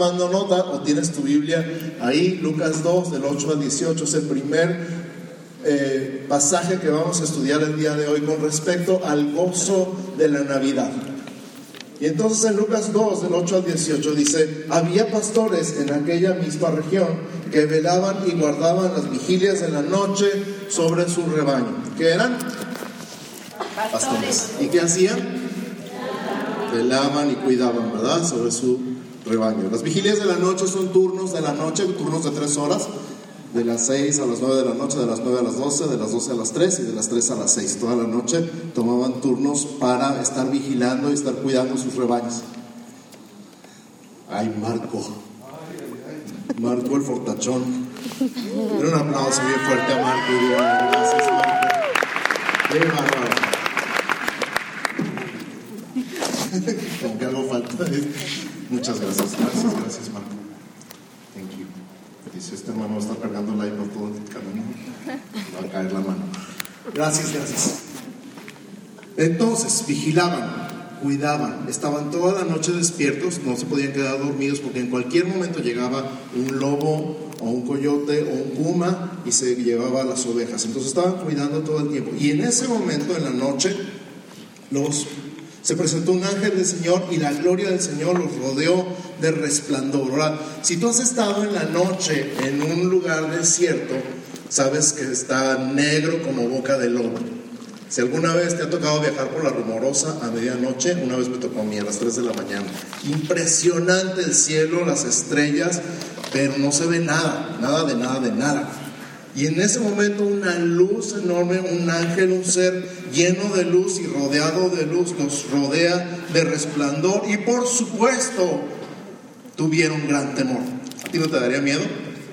tomando nota o tienes tu Biblia ahí, Lucas 2, del 8 al 18, es el primer eh, pasaje que vamos a estudiar el día de hoy con respecto al gozo de la Navidad. Y entonces en Lucas 2, del 8 al 18 dice, había pastores en aquella misma región que velaban y guardaban las vigilias de la noche sobre su rebaño. ¿Qué eran? Pastores. ¿Y qué hacían? Velaban y cuidaban, ¿verdad? Sobre su rebaño. Las vigilias de la noche son turnos de la noche, turnos de tres horas de las 6 a las 9 de la noche, de las 9 a las 12, de las 12 a las 3 y de las 3 a las 6. Toda la noche tomaban turnos para estar vigilando y estar cuidando sus rebaños. Ay, Marco. Marco el fortachón. un aplauso bien fuerte a Marco. Gracias, Marco. Qué. Como que algo falta. Muchas gracias. Gracias, gracias, Marco. Dice, este hermano está cargando la por todo el camino. Va a caer la mano. Gracias, gracias. Entonces, vigilaban, cuidaban, estaban toda la noche despiertos, no se podían quedar dormidos porque en cualquier momento llegaba un lobo o un coyote o un puma y se llevaba las ovejas. Entonces estaban cuidando todo el tiempo. Y en ese momento, en la noche, los se presentó un ángel del Señor y la gloria del Señor los rodeó de resplandor. Si tú has estado en la noche en un lugar desierto, sabes que está negro como boca de lobo. Si alguna vez te ha tocado viajar por la rumorosa a medianoche, una vez me tocó a mí a las 3 de la mañana. Impresionante el cielo, las estrellas, pero no se ve nada, nada de nada de nada. Y en ese momento una luz enorme, un ángel, un ser lleno de luz y rodeado de luz, nos rodea de resplandor y por supuesto tuvieron gran temor. ¿A ti no te daría miedo?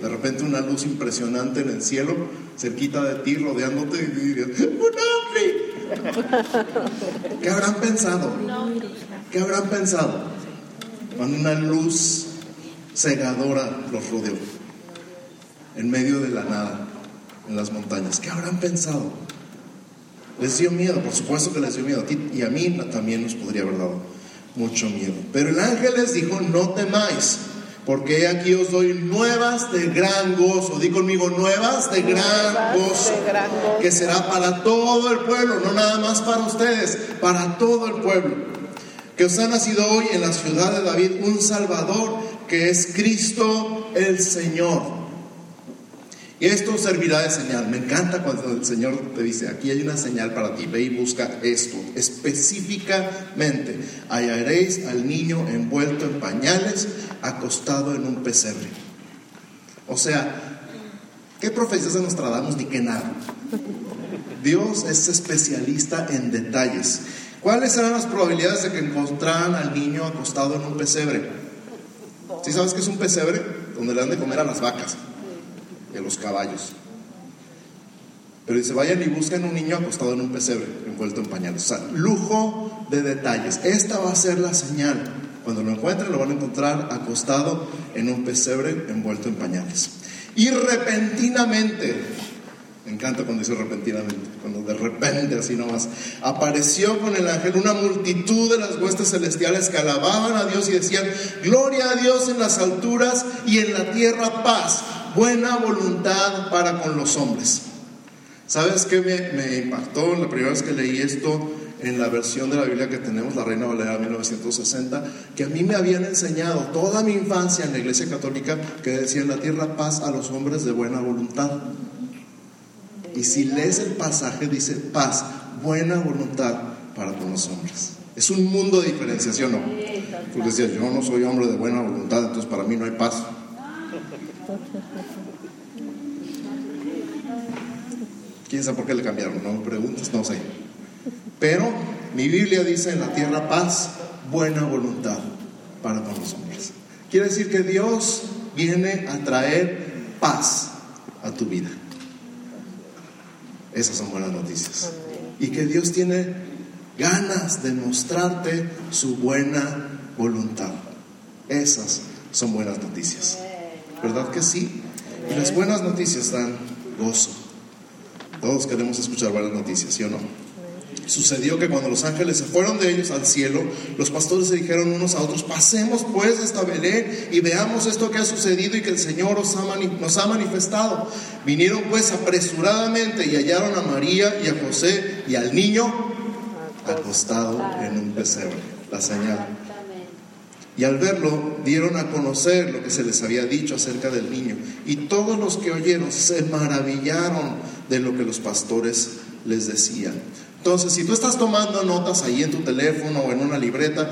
De repente una luz impresionante en el cielo, cerquita de ti, rodeándote y dirías, ¡un hombre! ¿Qué habrán pensado? ¿Qué habrán pensado? Cuando una luz cegadora los rodeó en medio de la nada en las montañas. ¿Qué habrán pensado? Les dio miedo, por supuesto que les dio miedo a ti y a mí también nos podría haber dado mucho miedo. Pero el ángel les dijo, no temáis, porque aquí os doy nuevas de gran gozo. Di conmigo, nuevas de gran gozo, que será para todo el pueblo, no nada más para ustedes, para todo el pueblo. Que os ha nacido hoy en la ciudad de David un Salvador, que es Cristo el Señor. Y esto servirá de señal. Me encanta cuando el Señor te dice, aquí hay una señal para ti, ve y busca esto. Específicamente, hallaréis al niño envuelto en pañales, acostado en un pesebre. O sea, ¿qué profecías de Nostradamus ni qué nada? Dios es especialista en detalles. ¿Cuáles eran las probabilidades de que encontraran al niño acostado en un pesebre? ¿Sí sabes qué es un pesebre? Donde le dan de comer a las vacas de los caballos. Pero dice, vayan y busquen un niño acostado en un pesebre, envuelto en pañales. O sea, lujo de detalles. Esta va a ser la señal. Cuando lo encuentren, lo van a encontrar acostado en un pesebre, envuelto en pañales. Y repentinamente, me encanta cuando dice repentinamente, cuando de repente, así nomás, apareció con el ángel una multitud de las huestes celestiales que alababan a Dios y decían, gloria a Dios en las alturas y en la tierra paz buena voluntad para con los hombres. ¿Sabes qué me, impactó la primera vez que leí esto en la versión de la Biblia que tenemos, la Reina Valera 1960? Que a mí me habían enseñado toda mi infancia en la Iglesia Católica que decía en la tierra paz a los hombres de buena voluntad. Y si lees el pasaje dice paz, buena voluntad para con los hombres. Es un mundo de diferenciación, ¿no? Tú decías, yo no soy hombre de buena voluntad, entonces para mí no hay paz. ¿Quién sabe por qué le cambiaron? No me preguntes, no sé. Pero mi Biblia dice en la tierra paz, buena voluntad para todos los hombres. Quiere decir que Dios viene a traer paz a tu vida. Esas son buenas noticias. Y que Dios tiene ganas de mostrarte su buena voluntad. Esas son buenas noticias. ¿Verdad que sí? Y las buenas noticias dan gozo. Todos queremos escuchar buenas noticias, ¿sí o no? Sucedió que cuando los ángeles se fueron de ellos al cielo, los pastores se dijeron unos a otros, pasemos pues esta Belén y veamos esto que ha sucedido y que el Señor nos ha manifestado. Vinieron pues apresuradamente y hallaron a María y a José y al niño acostado en un pesebre, la señal. Y al verlo dieron a conocer lo que se les había dicho acerca del niño. Y todos los que oyeron se maravillaron de lo que los pastores les decían. Entonces, si tú estás tomando notas ahí en tu teléfono o en una libreta,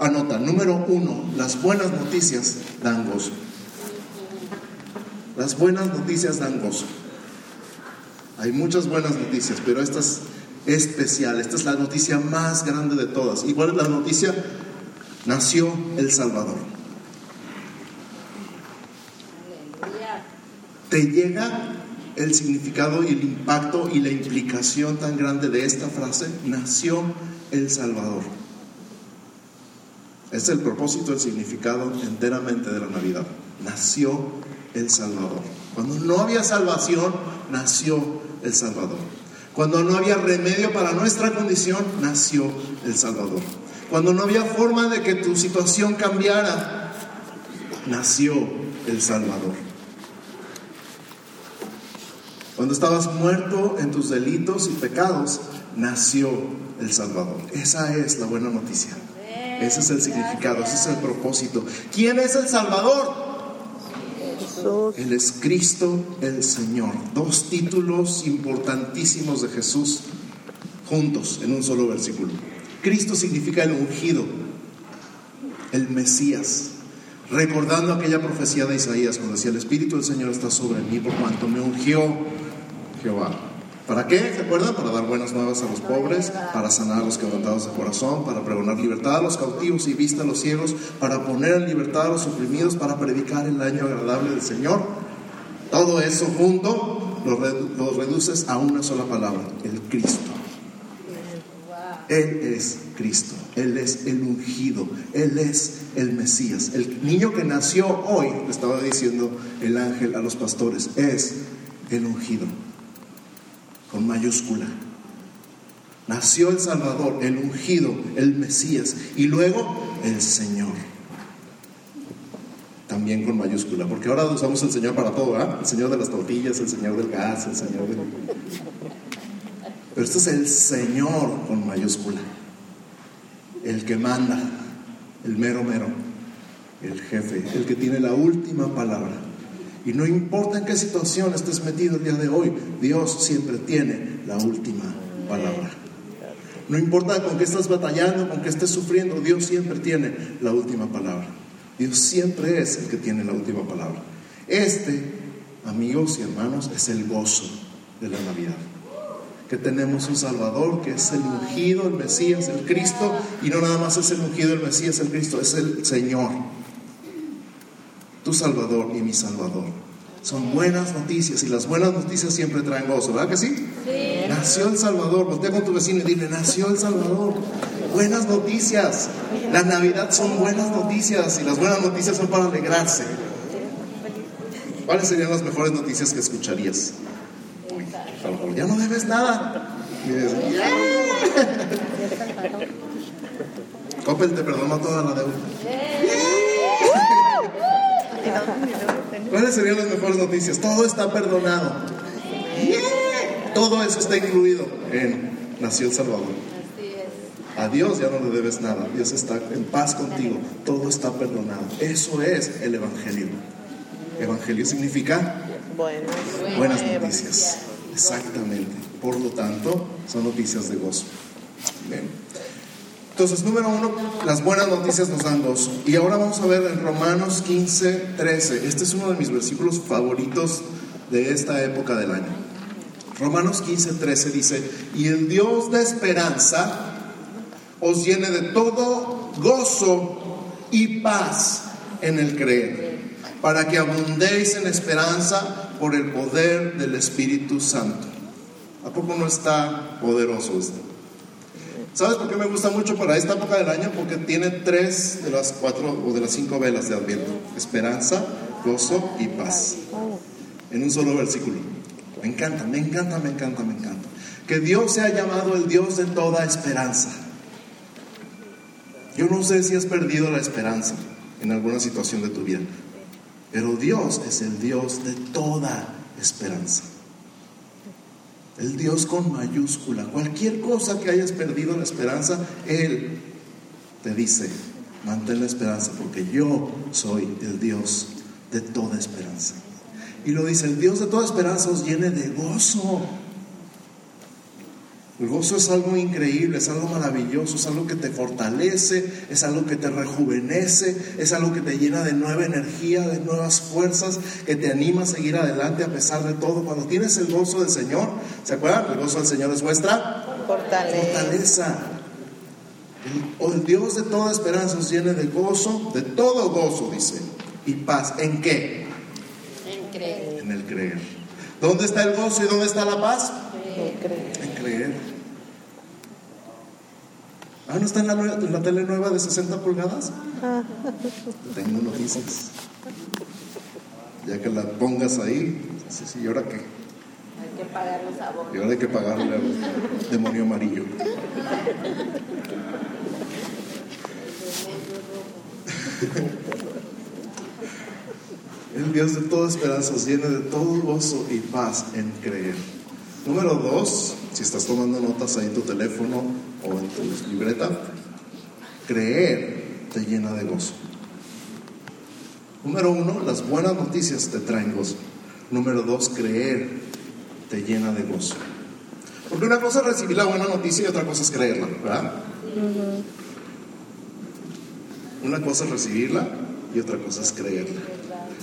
anota, número uno, las buenas noticias dan gozo. Las buenas noticias dan gozo. Hay muchas buenas noticias, pero esta es especial, esta es la noticia más grande de todas. Igual es la noticia? Nació el Salvador. ¿Te llega el significado y el impacto y la implicación tan grande de esta frase, nació el Salvador. Es el propósito, el significado enteramente de la Navidad. Nació el Salvador. Cuando no había salvación, nació el Salvador. Cuando no había remedio para nuestra condición, nació el Salvador. Cuando no había forma de que tu situación cambiara, nació el Salvador. Cuando estabas muerto en tus delitos y pecados, nació el Salvador. Esa es la buena noticia. Ese es el significado, ese es el propósito. ¿Quién es el Salvador? Él es Cristo el Señor. Dos títulos importantísimos de Jesús juntos en un solo versículo. Cristo significa el ungido, el Mesías. Recordando aquella profecía de Isaías cuando decía, el Espíritu del Señor está sobre mí por cuanto me ungió Jehová. ¿Para qué? ¿Se acuerdan? Para dar buenas nuevas a los pobres, para sanar a los quebrantados de corazón, para pregonar libertad a los cautivos y vista a los ciegos, para poner en libertad a los oprimidos, para predicar el año agradable del Señor. Todo eso junto lo, reduces a una sola palabra, el Cristo. Él es Cristo, Él es el ungido, Él es el Mesías. El niño que nació hoy, le estaba diciendo el ángel a los pastores, es el ungido con mayúscula. Nació el Salvador, el ungido, el Mesías y luego el Señor. También con mayúscula, porque ahora usamos el Señor para todo, ¿verdad? El Señor de las tortillas, el Señor del gas, el Señor del... Pero este es el Señor con mayúscula, el que manda, el mero mero, el jefe, el que tiene la última palabra. Y no importa en qué situación estés metido el día de hoy, Dios siempre tiene la última palabra. No importa con qué estás batallando, con qué estés sufriendo, Dios siempre tiene la última palabra. Dios siempre es el que tiene la última palabra. Este, amigos y hermanos, es el gozo de la Navidad. Que tenemos un Salvador que es el ungido, el Mesías, el Cristo, y no nada más es el ungido, el Mesías, el Cristo, es el Señor tu Salvador y mi Salvador. Son buenas noticias y las buenas noticias siempre traen gozo, ¿verdad que sí? sí. Nació el Salvador, voltea con tu vecino y dile, nació el Salvador. Buenas noticias. La Navidad son buenas noticias y las buenas noticias son para alegrarse. ¿Cuáles serían las mejores noticias que escucharías? Ya no debes nada. Coppel te perdonó toda la deuda. ¿Cuáles serían las mejores noticias? Todo está perdonado. Todo eso está incluido en Nació el Salvador. A Dios ya no le debes nada. Dios está en paz contigo. Todo está perdonado. Eso es el Evangelio. Evangelio significa buenas noticias. Exactamente. Por lo tanto, son noticias de gozo. Bien. Entonces, número uno, las buenas noticias nos dan gozo. Y ahora vamos a ver en Romanos 15, 13. Este es uno de mis versículos favoritos de esta época del año. Romanos 15, 13 dice, y el Dios de esperanza os llene de todo gozo y paz en el creer, para que abundéis en esperanza por el poder del Espíritu Santo. ¿A poco no está poderoso esto? ¿Sabes por qué me gusta mucho para esta época del año? Porque tiene tres de las cuatro o de las cinco velas de Adviento. Esperanza, gozo y paz. En un solo versículo. Me encanta, me encanta, me encanta, me encanta. que Dios se ha llamado el Dios de toda esperanza. Yo no sé si has perdido la esperanza en alguna situación de tu vida, pero Dios es el Dios de toda esperanza. El Dios con mayúscula. Cualquier cosa que hayas perdido la esperanza, Él te dice, mantén la esperanza porque yo soy el Dios de toda esperanza. Y lo dice, el Dios de toda esperanza os llene de gozo. El gozo es algo increíble, es algo maravilloso, es algo que te fortalece, es algo que te rejuvenece, es algo que te llena de nueva energía, de nuevas fuerzas, que te anima a seguir adelante a pesar de todo. Cuando tienes el gozo del Señor, ¿se acuerdan? El gozo del Señor es vuestra fortaleza. El, el Dios de toda esperanza os llene de gozo, de todo gozo, dice, y paz. ¿En qué? En creer. En el creer. ¿Dónde está el gozo y dónde está la paz? En creer. Ah, ¿no está en la, en la tele nueva de 60 pulgadas? Tengo noticias. Ya que la pongas ahí, sí, sí, ¿y ahora qué? Hay que pagar los Y abonos. ahora hay que pagarle al demonio amarillo. El Dios de toda esperanza os llene de todo gozo y paz en creer. Número dos, si estás tomando notas ahí en tu teléfono o en tu libreta, creer te llena de gozo. Número uno, las buenas noticias te traen gozo. Número dos, creer te llena de gozo. Porque una cosa es recibir la buena noticia y otra cosa es creerla, ¿verdad? Una cosa es recibirla y otra cosa es creerla.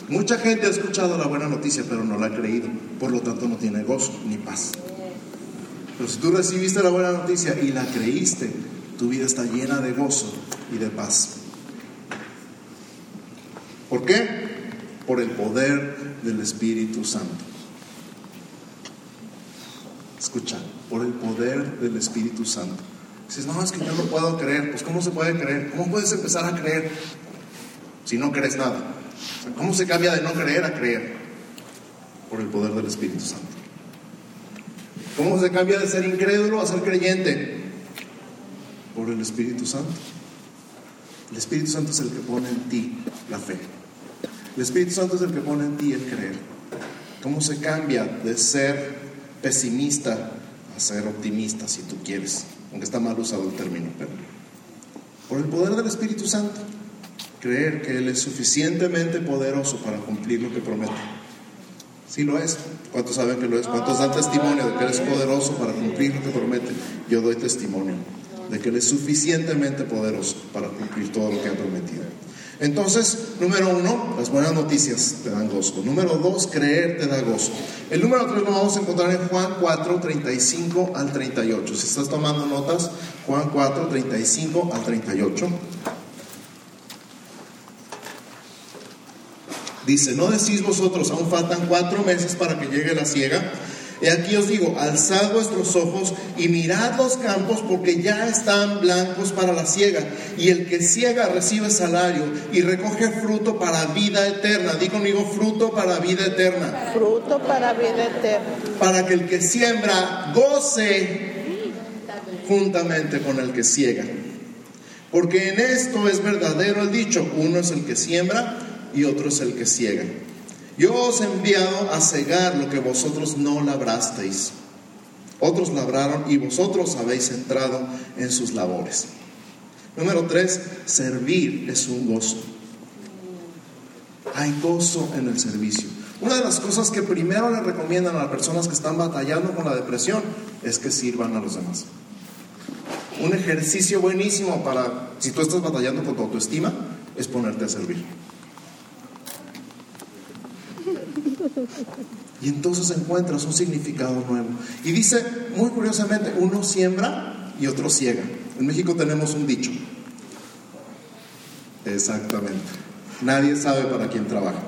Mucha gente ha escuchado la buena noticia, pero no la ha creído. Por lo tanto, no tiene gozo ni paz. Pero si tú recibiste la buena noticia y la creíste, tu vida está llena de gozo y de paz. ¿Por qué? Por el poder del Espíritu Santo. Escucha, por el poder del Espíritu Santo. Dices, no, es que yo no puedo creer. Pues, ¿cómo se puede creer? ¿Cómo puedes empezar a creer si no crees nada? ¿Cómo se cambia de no creer a creer? Por el poder del Espíritu Santo. ¿Cómo se cambia de ser incrédulo a ser creyente? Por el Espíritu Santo. El Espíritu Santo es el que pone en ti la fe. El Espíritu Santo es el que pone en ti el creer. ¿Cómo se cambia de ser pesimista a ser optimista, si tú quieres? Aunque está mal usado el término, pero por el poder del Espíritu Santo. Creer que Él es suficientemente poderoso para cumplir lo que promete. Sí lo es. ¿Cuántos saben que lo es? ¿Cuántos dan testimonio de que Él poderoso para cumplir lo que promete? Yo doy testimonio de que Él es suficientemente poderoso para cumplir todo lo que ha prometido. Entonces, número uno, las buenas noticias te dan gozo. Número dos, creer te da gozo. El número tres lo vamos a encontrar en Juan 4, 35 al 38. Si estás tomando notas, Juan 4, 35 al 38. Dice, ¿no decís vosotros, aún faltan cuatro meses para que llegue la siega? Y aquí os digo, alzad vuestros ojos y mirad los campos porque ya están blancos para la siega. Y el que ciega recibe salario y recoge fruto para vida eterna. Di conmigo, fruto para vida eterna. fruto para vida eterna. Para que el que siembra goce juntamente con el que ciega. Porque en esto es verdadero el dicho, uno es el que siembra y otro es el que ciega. Yo os he enviado a cegar lo que vosotros no labrasteis. Otros labraron y vosotros habéis entrado en sus labores. Número tres, servir es un gozo. Hay gozo en el servicio. Una de las cosas que primero le recomiendan a las personas que están batallando con la depresión es que sirvan a los demás. Un ejercicio buenísimo para, si tú estás batallando con tu autoestima, es ponerte a servir. Y entonces encuentras un significado nuevo. Y dice, muy curiosamente, uno siembra y otro ciega. En México tenemos un dicho. Exactamente. Nadie sabe para quién trabaja.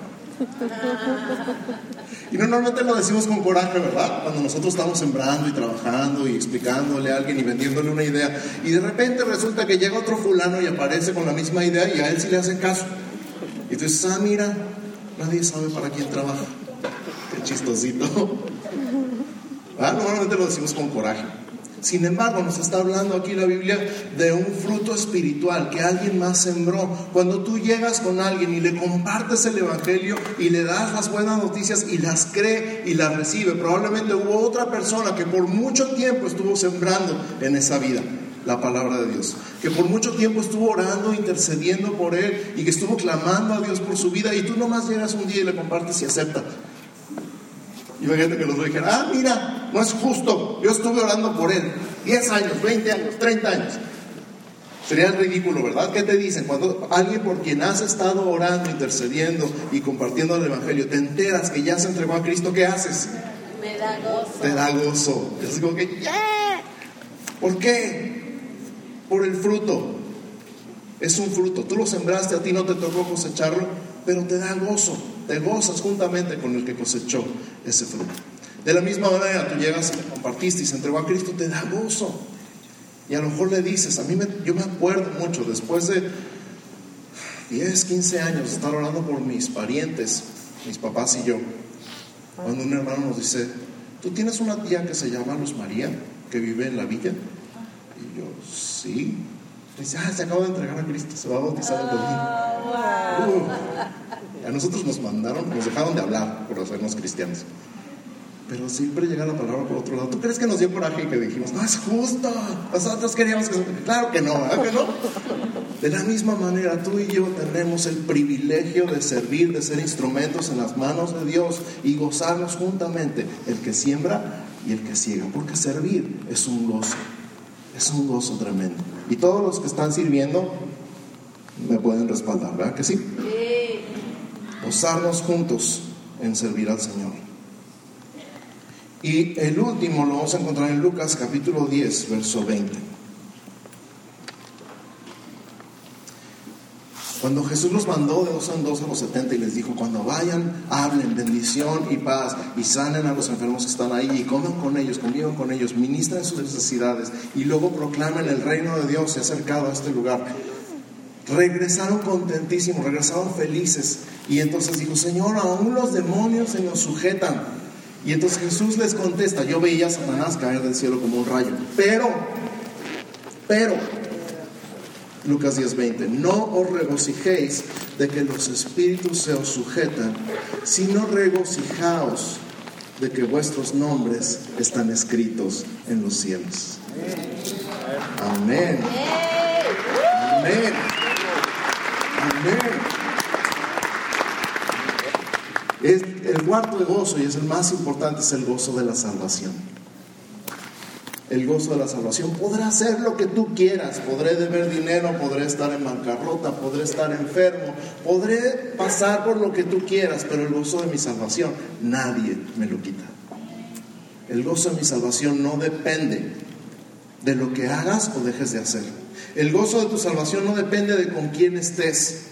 Y normalmente lo decimos con coraje, ¿verdad? Cuando nosotros estamos sembrando y trabajando y explicándole a alguien y vendiéndole una idea. Y de repente resulta que llega otro fulano y aparece con la misma idea y a él sí le hacen caso. Y dices, ah, mira, nadie sabe para quién trabaja. Chistosito. ¿verdad? Normalmente lo decimos con coraje. Sin embargo, nos está hablando aquí la Biblia de un fruto espiritual que alguien más sembró. Cuando tú llegas con alguien y le compartes el Evangelio y le das las buenas noticias y las cree y las recibe, probablemente hubo otra persona que por mucho tiempo estuvo sembrando en esa vida la palabra de Dios, que por mucho tiempo estuvo orando, intercediendo por él y que estuvo clamando a Dios por su vida y tú nomás llegas un día y le compartes y acepta. Y gente que los dijera, ah, mira, no es justo, yo estuve orando por él 10 años, 20 años, 30 años. Sería ridículo, ¿verdad? ¿Qué te dicen? Cuando alguien por quien has estado orando, intercediendo y compartiendo el Evangelio, te enteras que ya se entregó a Cristo, ¿qué haces? Me da gozo. Te da gozo. Es como que, ¡yeah! ¿Por qué? Por el fruto. Es un fruto. Tú lo sembraste, a ti no te tocó cosecharlo, pero te da gozo. Te gozas juntamente con el que cosechó ese fruto. De la misma manera, tú llegas y le compartiste y se entregó a Cristo, te da gozo. Y a lo mejor le dices, a mí me, yo me acuerdo mucho, después de 10, 15 años de estar orando por mis parientes, mis papás y yo, cuando un hermano nos dice, ¿tú tienes una tía que se llama Luz María, que vive en la villa? Y yo, sí. dice, ah, se acaba de entregar a Cristo, se va a bautizar el domingo. Uh, nosotros nos mandaron, nos dejaron de hablar por hacernos cristianos. Pero siempre llega la palabra por otro lado. ¿Tú crees que nos dio coraje y que dijimos, no es justo? Nosotros queríamos que... Claro que no, ¿verdad que no? De la misma manera, tú y yo tenemos el privilegio de servir, de ser instrumentos en las manos de Dios y gozarnos juntamente, el que siembra y el que ciega. Porque servir es un gozo, es un gozo tremendo. Y todos los que están sirviendo me pueden respaldar, ¿verdad que? Sí. Gozarnos juntos en servir al Señor. Y el último lo vamos a encontrar en Lucas capítulo 10, verso 20. Cuando Jesús los mandó de dos en dos a los 70 y les dijo, cuando vayan, hablen bendición y paz y sanen a los enfermos que están ahí y coman con ellos, convivan con ellos, ministren sus necesidades y luego proclamen el reino de Dios se ha acercado a este lugar. Regresaron contentísimos, regresaron felices y entonces dijo, Señor, aún los demonios se nos sujetan. Y entonces Jesús les contesta, yo veía a Satanás caer del cielo como un rayo, pero, pero, Lucas 10:20, no os regocijéis de que los espíritus se os sujetan, sino regocijaos de que vuestros nombres están escritos en los cielos. Amén. Amén. Amén. Es el cuarto de gozo, y es el más importante, es el gozo de la salvación. El gozo de la salvación. Podrá hacer lo que tú quieras. Podré deber dinero, podré estar en bancarrota, podré estar enfermo, podré pasar por lo que tú quieras, pero el gozo de mi salvación nadie me lo quita. El gozo de mi salvación no depende de lo que hagas o dejes de hacer. El gozo de tu salvación no depende de con quién estés.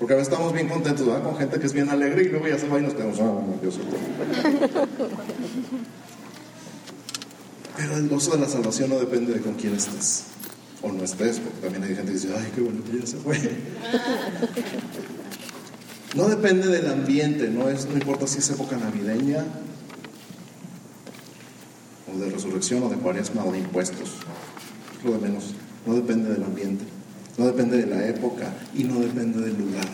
Porque a veces estamos bien contentos con gente que es bien alegre y luego ya se va y nos quedamos, ah, Pero el gozo de la salvación no depende de con quién estés o no estés, porque también hay gente que dice, ay, qué bueno que ya se fue. No depende del ambiente, no, es, no importa si es época navideña o de resurrección o de cuaresma o de impuestos, lo de menos, no depende del ambiente no depende de la época y no depende del lugar.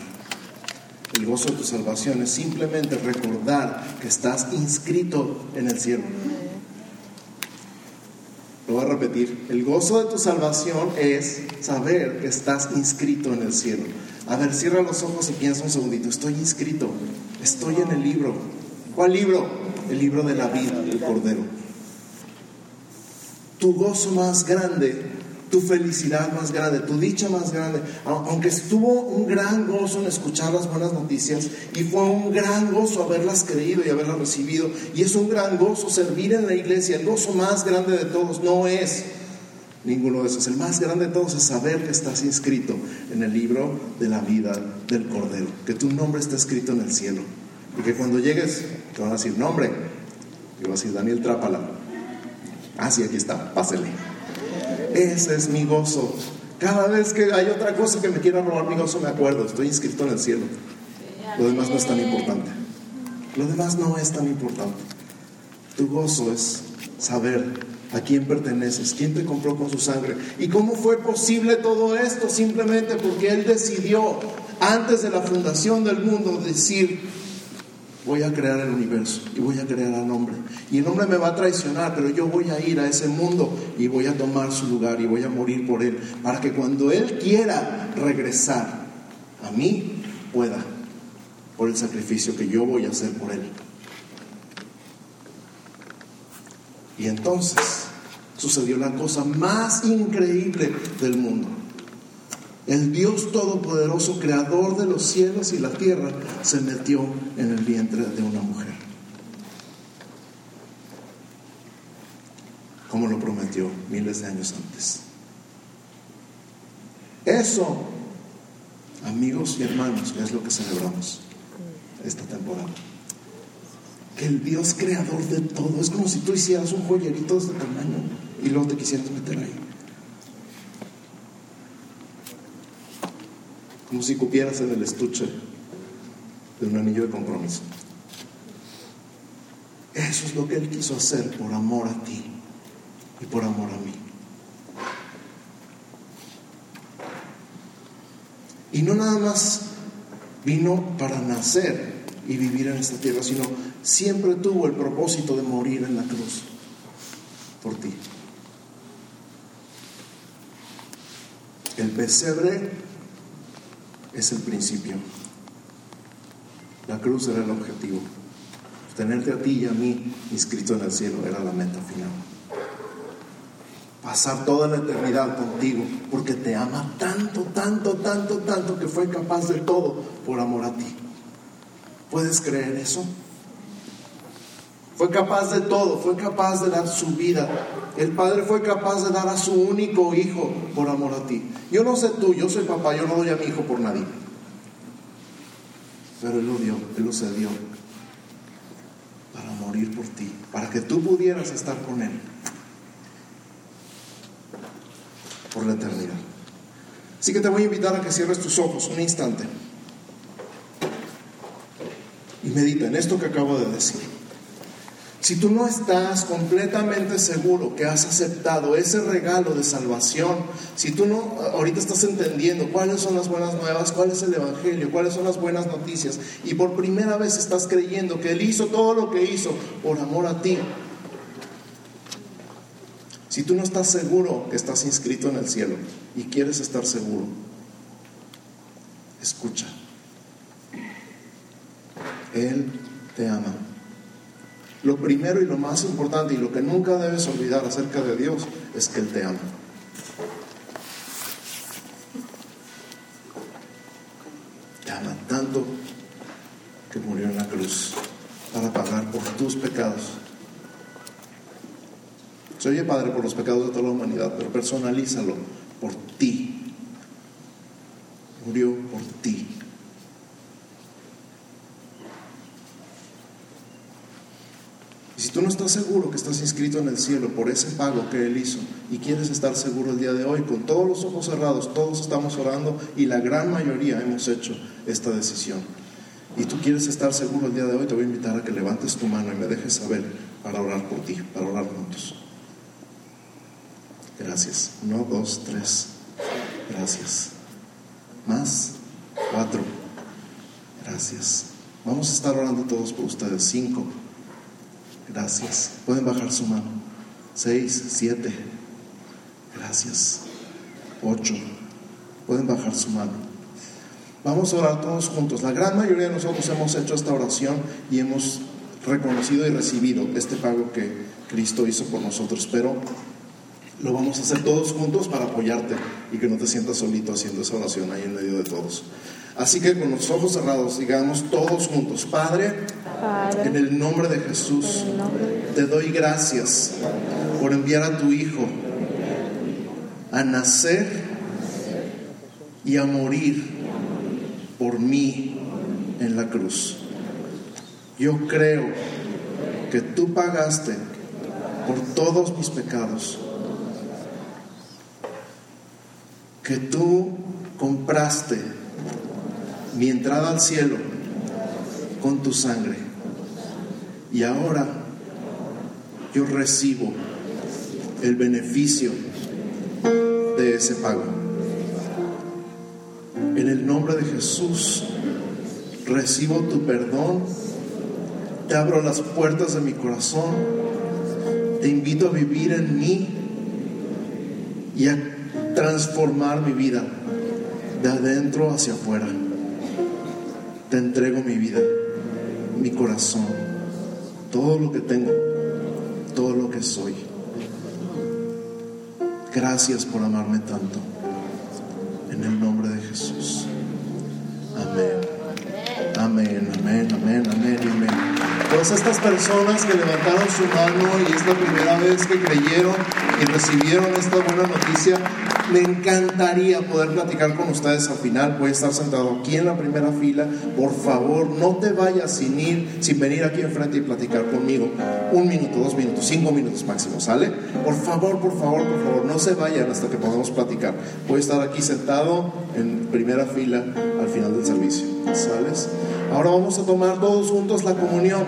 El gozo de tu salvación es simplemente recordar que estás inscrito en el cielo. Lo voy a repetir. El gozo de tu salvación es saber que estás inscrito en el cielo. A ver, cierra los ojos y piensa un segundito. Estoy inscrito. Estoy en el libro. ¿Cuál libro? El libro de la vida del Cordero. Tu gozo más grande tu felicidad más grande, tu dicha más grande. Aunque estuvo un gran gozo en escuchar las buenas noticias y fue un gran gozo haberlas creído y haberlas recibido. Y es un gran gozo servir en la iglesia. El gozo más grande de todos no es ninguno de esos. El más grande de todos es saber que estás inscrito en el libro de la vida del Cordero, que tu nombre está escrito en el cielo. Y que cuando llegues te van a decir nombre. Y vas a decir Daniel Trápala. Ah, sí, aquí está, pásele. Ese es mi gozo. Cada vez que hay otra cosa que me quiera robar mi gozo, me acuerdo, estoy inscrito en el cielo. Lo demás no es tan importante. Lo demás no es tan importante. Tu gozo es saber a quién perteneces, quién te compró con su sangre. ¿Y cómo fue posible todo esto? Simplemente porque Él decidió antes de la fundación del mundo decir, voy a crear el universo y voy a crear al hombre. Y el hombre me va a traicionar, pero yo voy a ir a ese mundo y voy a tomar su lugar y voy a morir por él, para que cuando él quiera regresar a mí, pueda, por el sacrificio que yo voy a hacer por él. Y entonces sucedió la cosa más increíble del mundo. El Dios Todopoderoso, creador de los cielos y la tierra, se metió en el vientre de una mujer. Como lo prometió miles de años antes. Eso, amigos y hermanos, es lo que celebramos esta temporada que el Dios creador de todo, es como si tú hicieras un joyerito de este tamaño y luego te quisieras meter ahí. Como si cupieras en el estuche de un anillo de compromiso. Eso es lo que Él quiso hacer por amor a ti y por amor a mí. Y no nada más vino para nacer y vivir en esta tierra, sino siempre tuvo el propósito de morir en la cruz por ti. El pesebre es el principio. La cruz era el objetivo. Tenerte a ti y a mí inscrito en el cielo era la meta final. Pasar toda la eternidad contigo porque te ama tanto, tanto, tanto, tanto que fue capaz de todo por amor a ti. ¿Puedes creer eso? Fue capaz de todo, fue capaz de dar su vida. El Padre fue capaz de dar a su único hijo por amor a ti. Yo no sé tú, yo soy papá, yo no doy a mi hijo por nadie. Pero Él lo dio, Él lo cedió para morir por ti, para que tú pudieras estar con Él por la eternidad. Así que te voy a invitar a que cierres tus ojos un instante y medita en esto que acabo de decir. Si tú no estás completamente seguro que has aceptado ese regalo de salvación, si tú no ahorita estás entendiendo cuáles son las buenas nuevas, cuál es el evangelio, cuáles son las buenas noticias, y por primera vez estás creyendo que Él hizo todo lo que hizo por amor a ti, si tú no estás seguro que estás inscrito en el cielo y quieres estar seguro, escucha. Él te ama. Lo primero y lo más importante y lo que nunca debes olvidar acerca de Dios es que Él te ama. Te ama tanto que murió en la cruz para pagar por tus pecados. Se oye Padre por los pecados de toda la humanidad, pero personalízalo por ti. Murió por ti. Y si tú no estás seguro que estás inscrito en el cielo por ese pago que Él hizo y quieres estar seguro el día de hoy, con todos los ojos cerrados, todos estamos orando y la gran mayoría hemos hecho esta decisión. Y tú quieres estar seguro el día de hoy, te voy a invitar a que levantes tu mano y me dejes saber para orar por ti, para orar juntos. Gracias. Uno, dos, tres. Gracias. Más. Cuatro. Gracias. Vamos a estar orando todos por ustedes. Cinco. Gracias. Pueden bajar su mano. Seis, siete. Gracias. Ocho. Pueden bajar su mano. Vamos a orar todos juntos. La gran mayoría de nosotros hemos hecho esta oración y hemos reconocido y recibido este pago que Cristo hizo por nosotros. Pero lo vamos a hacer todos juntos para apoyarte y que no te sientas solito haciendo esa oración ahí en medio de todos. Así que con los ojos cerrados, digamos todos juntos, Padre, en el nombre de Jesús, te doy gracias por enviar a tu Hijo a nacer y a morir por mí en la cruz. Yo creo que tú pagaste por todos mis pecados, que tú compraste mi entrada al cielo con tu sangre. Y ahora yo recibo el beneficio de ese pago. En el nombre de Jesús, recibo tu perdón, te abro las puertas de mi corazón, te invito a vivir en mí y a transformar mi vida de adentro hacia afuera. Te entrego mi vida, mi corazón, todo lo que tengo, todo lo que soy. Gracias por amarme tanto. En el nombre de Jesús. Amén. Amén, amén, amén, amén, amén. Todas estas personas que levantaron su mano y es la primera vez que creyeron y recibieron esta buena noticia, me encantaría poder platicar con ustedes al final. A estar sentado aquí en la primera fila. Por favor, no te vayas sin ir, sin venir aquí enfrente y platicar conmigo. Un minuto, dos minutos, cinco minutos máximo, ¿sale? Por favor, por favor, por favor, no se vayan hasta que podamos platicar. A estar aquí sentado en primera fila al final del servicio. ¿Sales? Ahora vamos a tomar todos juntos la comunión.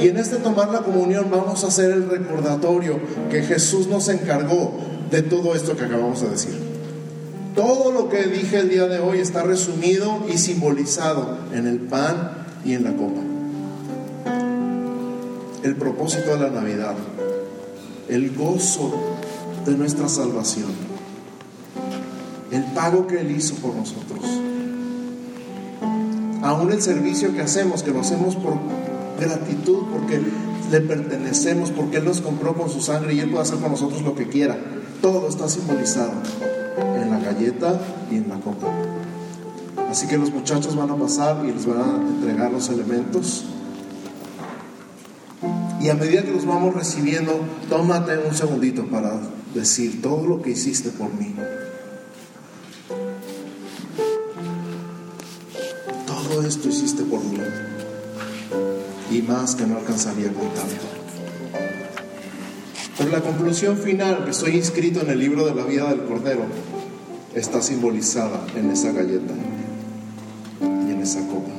Y en este tomar la comunión vamos a hacer el recordatorio que Jesús nos encargó de todo esto que acabamos de decir. Todo lo que dije el día de hoy está resumido y simbolizado en el pan y en la copa. El propósito de la Navidad, el gozo de nuestra salvación, el pago que Él hizo por nosotros, aún el servicio que hacemos, que lo hacemos por gratitud, porque le pertenecemos, porque Él nos compró con su sangre y Él puede hacer con nosotros lo que quiera. Todo está simbolizado en la galleta y en la copa. Así que los muchachos van a pasar y les van a entregar los elementos. Y a medida que los vamos recibiendo, tómate un segundito para decir todo lo que hiciste por mí. Todo esto hiciste por mí. Y más que no alcanzaría a contar. Pero la conclusión final, que estoy inscrito en el libro de la vida del Cordero, está simbolizada en esa galleta y en esa copa.